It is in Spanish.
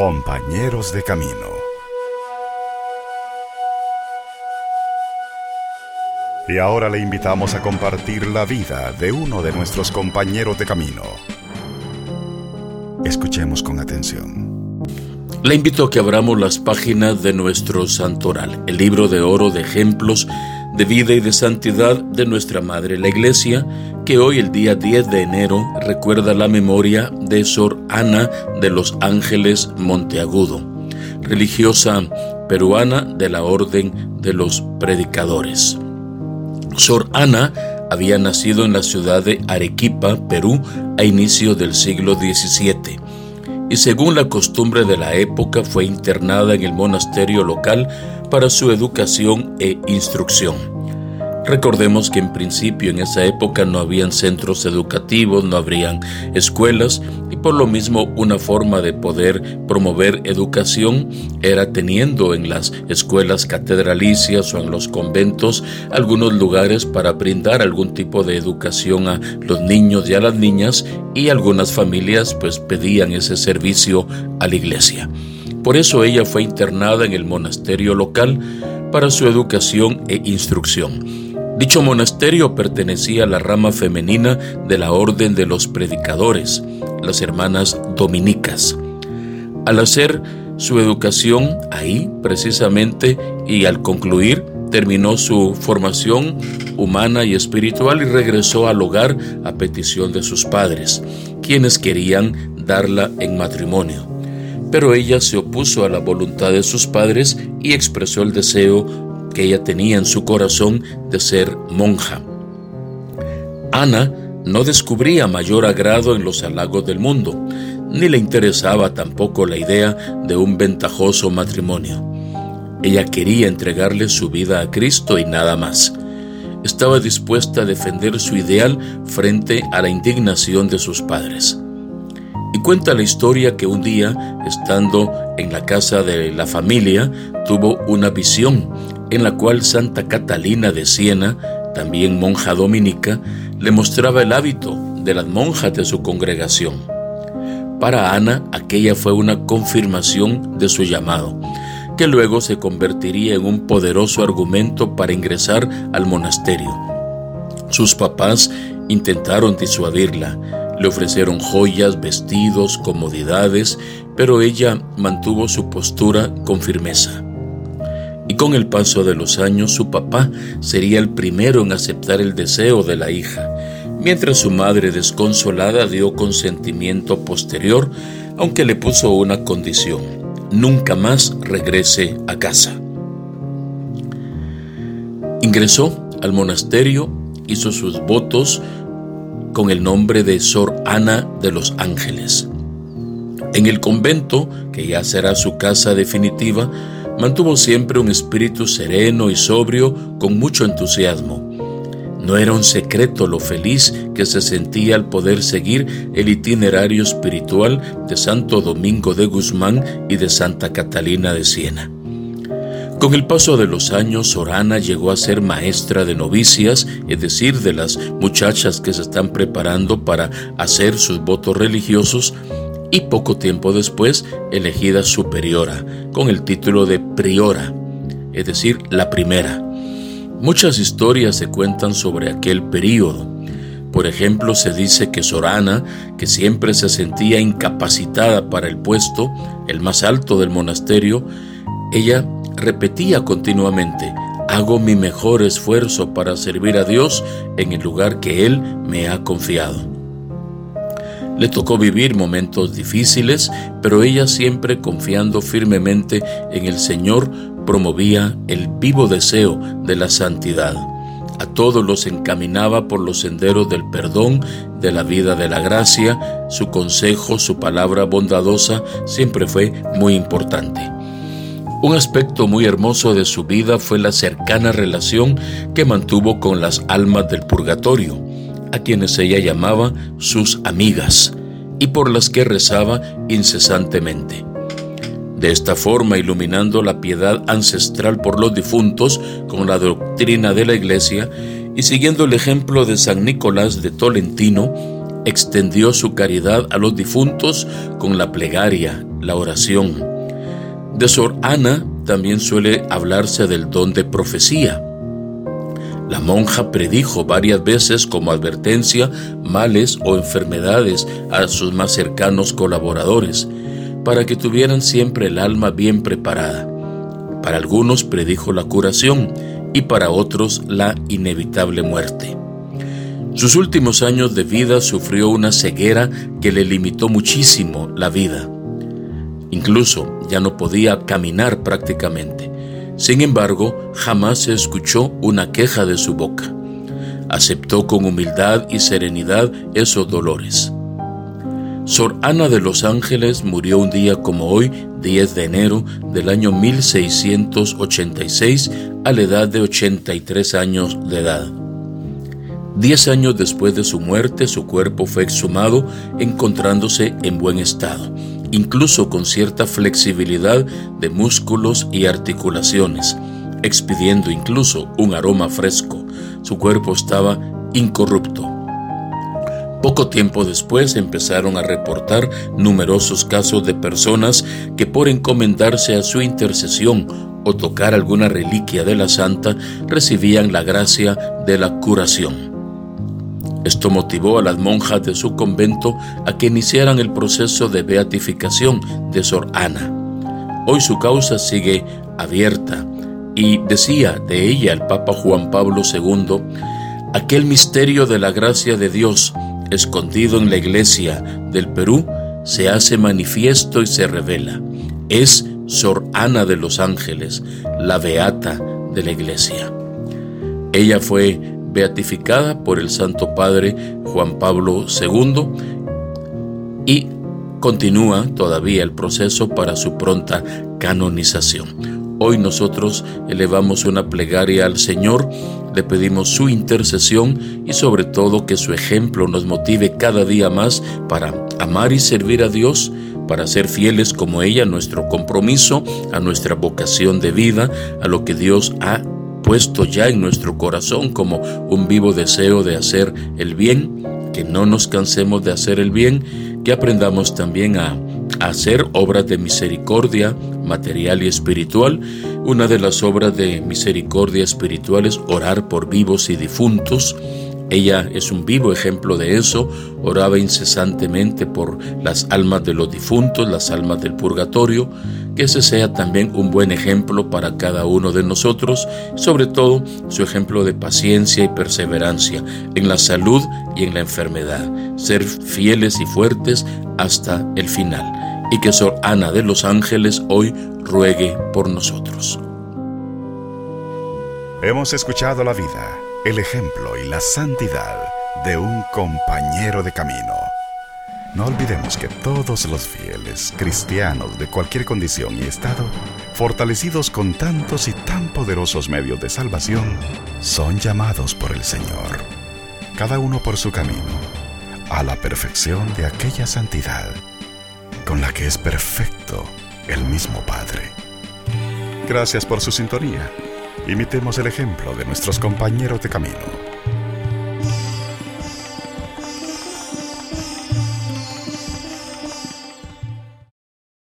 Compañeros de Camino. Y ahora le invitamos a compartir la vida de uno de nuestros compañeros de camino. Escuchemos con atención. Le invito a que abramos las páginas de nuestro santoral, el libro de oro de ejemplos de vida y de santidad de nuestra Madre la Iglesia, hoy el día 10 de enero recuerda la memoria de Sor Ana de los Ángeles Monteagudo, religiosa peruana de la Orden de los Predicadores. Sor Ana había nacido en la ciudad de Arequipa, Perú, a inicio del siglo XVII y según la costumbre de la época fue internada en el monasterio local para su educación e instrucción. Recordemos que en principio en esa época no habían centros educativos, no habrían escuelas y por lo mismo una forma de poder promover educación era teniendo en las escuelas catedralicias o en los conventos algunos lugares para brindar algún tipo de educación a los niños y a las niñas y algunas familias pues pedían ese servicio a la iglesia. Por eso ella fue internada en el monasterio local para su educación e instrucción. Dicho monasterio pertenecía a la rama femenina de la Orden de los Predicadores, las hermanas dominicas. Al hacer su educación ahí, precisamente, y al concluir, terminó su formación humana y espiritual y regresó al hogar a petición de sus padres, quienes querían darla en matrimonio. Pero ella se opuso a la voluntad de sus padres y expresó el deseo que ella tenía en su corazón de ser monja. Ana no descubría mayor agrado en los halagos del mundo, ni le interesaba tampoco la idea de un ventajoso matrimonio. Ella quería entregarle su vida a Cristo y nada más. Estaba dispuesta a defender su ideal frente a la indignación de sus padres. Y cuenta la historia que un día, estando en la casa de la familia, tuvo una visión en la cual Santa Catalina de Siena, también monja dominica, le mostraba el hábito de las monjas de su congregación. Para Ana, aquella fue una confirmación de su llamado, que luego se convertiría en un poderoso argumento para ingresar al monasterio. Sus papás intentaron disuadirla, le ofrecieron joyas, vestidos, comodidades, pero ella mantuvo su postura con firmeza y con el paso de los años su papá sería el primero en aceptar el deseo de la hija, mientras su madre desconsolada dio consentimiento posterior, aunque le puso una condición, nunca más regrese a casa. Ingresó al monasterio, hizo sus votos con el nombre de Sor Ana de los Ángeles. En el convento, que ya será su casa definitiva, mantuvo siempre un espíritu sereno y sobrio con mucho entusiasmo. No era un secreto lo feliz que se sentía al poder seguir el itinerario espiritual de Santo Domingo de Guzmán y de Santa Catalina de Siena. Con el paso de los años, Sorana llegó a ser maestra de novicias, es decir, de las muchachas que se están preparando para hacer sus votos religiosos, y poco tiempo después elegida superiora, con el título de priora, es decir, la primera. Muchas historias se cuentan sobre aquel período. Por ejemplo, se dice que Sorana, que siempre se sentía incapacitada para el puesto, el más alto del monasterio, ella repetía continuamente, hago mi mejor esfuerzo para servir a Dios en el lugar que Él me ha confiado. Le tocó vivir momentos difíciles, pero ella siempre confiando firmemente en el Señor promovía el vivo deseo de la santidad. A todos los encaminaba por los senderos del perdón, de la vida de la gracia, su consejo, su palabra bondadosa siempre fue muy importante. Un aspecto muy hermoso de su vida fue la cercana relación que mantuvo con las almas del purgatorio a quienes ella llamaba sus amigas y por las que rezaba incesantemente. De esta forma, iluminando la piedad ancestral por los difuntos con la doctrina de la Iglesia y siguiendo el ejemplo de San Nicolás de Tolentino, extendió su caridad a los difuntos con la plegaria, la oración. De Sor Ana también suele hablarse del don de profecía. La monja predijo varias veces como advertencia males o enfermedades a sus más cercanos colaboradores, para que tuvieran siempre el alma bien preparada. Para algunos predijo la curación y para otros la inevitable muerte. Sus últimos años de vida sufrió una ceguera que le limitó muchísimo la vida. Incluso ya no podía caminar prácticamente. Sin embargo, jamás se escuchó una queja de su boca. Aceptó con humildad y serenidad esos dolores. Sor Ana de los Ángeles murió un día como hoy, 10 de enero del año 1686, a la edad de 83 años de edad. Diez años después de su muerte, su cuerpo fue exhumado encontrándose en buen estado incluso con cierta flexibilidad de músculos y articulaciones, expidiendo incluso un aroma fresco. Su cuerpo estaba incorrupto. Poco tiempo después empezaron a reportar numerosos casos de personas que por encomendarse a su intercesión o tocar alguna reliquia de la santa recibían la gracia de la curación. Esto motivó a las monjas de su convento a que iniciaran el proceso de beatificación de Sor Ana. Hoy su causa sigue abierta y decía de ella el Papa Juan Pablo II, aquel misterio de la gracia de Dios escondido en la iglesia del Perú se hace manifiesto y se revela. Es Sor Ana de los Ángeles, la beata de la iglesia. Ella fue beatificada por el Santo Padre Juan Pablo II y continúa todavía el proceso para su pronta canonización. Hoy nosotros elevamos una plegaria al Señor, le pedimos su intercesión y sobre todo que su ejemplo nos motive cada día más para amar y servir a Dios, para ser fieles como ella a nuestro compromiso, a nuestra vocación de vida, a lo que Dios ha puesto ya en nuestro corazón como un vivo deseo de hacer el bien, que no nos cansemos de hacer el bien, que aprendamos también a, hacer obras de misericordia material y espiritual. Una de las obras de misericordia espiritual es orar por vivos y difuntos. Ella es un vivo ejemplo de eso, oraba incesantemente por las almas de los difuntos, las almas del purgatorio, que ese sea también un buen ejemplo para cada uno de nosotros, sobre todo su ejemplo de paciencia y perseverancia en la salud y en la enfermedad, ser fieles y fuertes hasta el final, y que Sor Ana de los Ángeles hoy ruegue por nosotros. Hemos escuchado la vida, el ejemplo y la santidad de un compañero de camino no olvidemos que todos los fieles cristianos de cualquier condición y estado, fortalecidos con tantos y tan poderosos medios de salvación, son llamados por el Señor, cada uno por su camino, a la perfección de aquella santidad con la que es perfecto el mismo Padre. Gracias por su sintonía. Imitemos el ejemplo de nuestros compañeros de camino